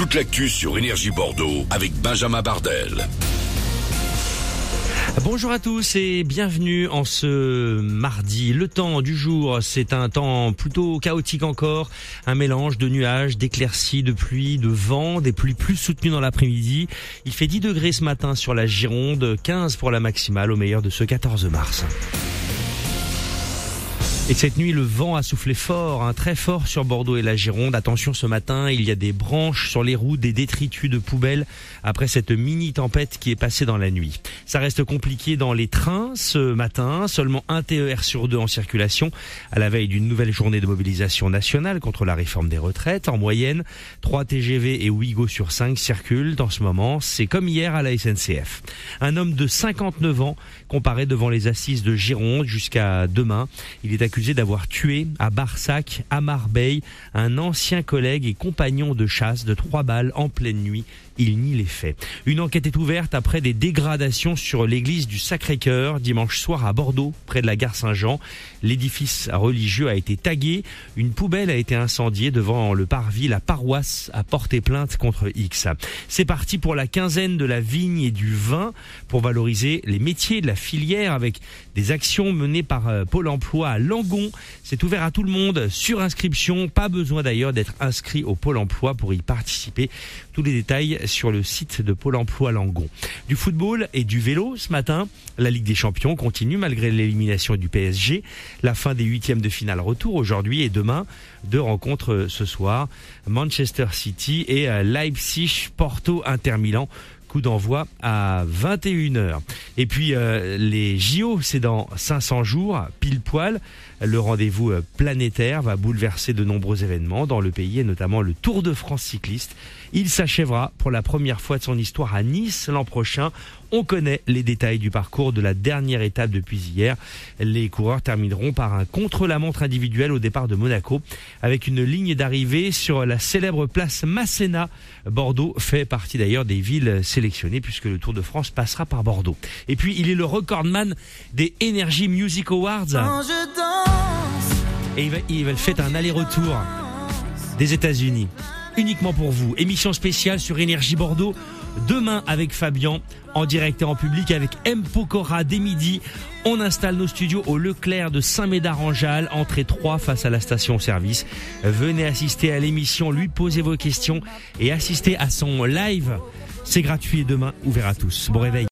toute l'actu sur Énergie Bordeaux avec Benjamin Bardel. Bonjour à tous et bienvenue en ce mardi. Le temps du jour, c'est un temps plutôt chaotique encore, un mélange de nuages, d'éclaircies, de pluie, de vent, des pluies plus soutenues dans l'après-midi. Il fait 10 degrés ce matin sur la Gironde, 15 pour la maximale au meilleur de ce 14 mars. Et cette nuit, le vent a soufflé fort, hein, très fort sur Bordeaux et la Gironde. Attention, ce matin, il y a des branches sur les routes, des détritus de poubelles après cette mini tempête qui est passée dans la nuit. Ça reste compliqué dans les trains ce matin. Seulement un TER sur deux en circulation à la veille d'une nouvelle journée de mobilisation nationale contre la réforme des retraites. En moyenne, 3 TGV et Ouigo sur 5 circulent en ce moment. C'est comme hier à la SNCF. Un homme de 59 ans comparé devant les assises de Gironde jusqu'à demain. Il est accusé d'avoir tué à Barsac, à Marbeille, un ancien collègue et compagnon de chasse de trois balles en pleine nuit. Il nie les faits. Une enquête est ouverte après des dégradations sur l'église du Sacré-Cœur dimanche soir à Bordeaux, près de la gare Saint-Jean. L'édifice religieux a été tagué. Une poubelle a été incendiée devant le parvis. La paroisse a porté plainte contre X. C'est parti pour la quinzaine de la vigne et du vin pour valoriser les métiers de la filière avec des actions menées par euh, Pôle emploi à C'est ouvert à tout le monde sur inscription. Pas besoin d'ailleurs d'être inscrit au Pôle emploi pour y participer. Tous les détails sur le site de Pôle emploi Langon. Du football et du vélo ce matin. La Ligue des Champions continue malgré l'élimination du PSG. La fin des huitièmes de finale retour aujourd'hui et demain. Deux rencontres ce soir. Manchester City et euh, Leipzig, Porto, Inter Milan coup d'envoi à 21h. Et puis euh, les JO, c'est dans 500 jours, pile poil. Le rendez-vous euh, planétaire va bouleverser de nombreux événements dans le pays et notamment le Tour de France cycliste. Il s'achèvera pour la première fois de son histoire à Nice l'an prochain. On connaît les détails du parcours de la dernière étape depuis hier. Les coureurs termineront par un contre-la-montre individuel au départ de Monaco avec une ligne d'arrivée sur la célèbre place Masséna. Bordeaux fait partie d'ailleurs des villes sélectionnées puisque le Tour de France passera par Bordeaux. Et puis il est le recordman des Energy Music Awards. Et il va, faire un aller-retour des États-Unis uniquement pour vous. Émission spéciale sur Énergie Bordeaux. Demain avec Fabien, en direct et en public avec M. Pokora dès midi. On installe nos studios au Leclerc de Saint-Médard-en-Jalles, entrée 3 face à la station-service. Venez assister à l'émission, lui poser vos questions et assister à son live. C'est gratuit et demain ouvert à tous. Bon réveil.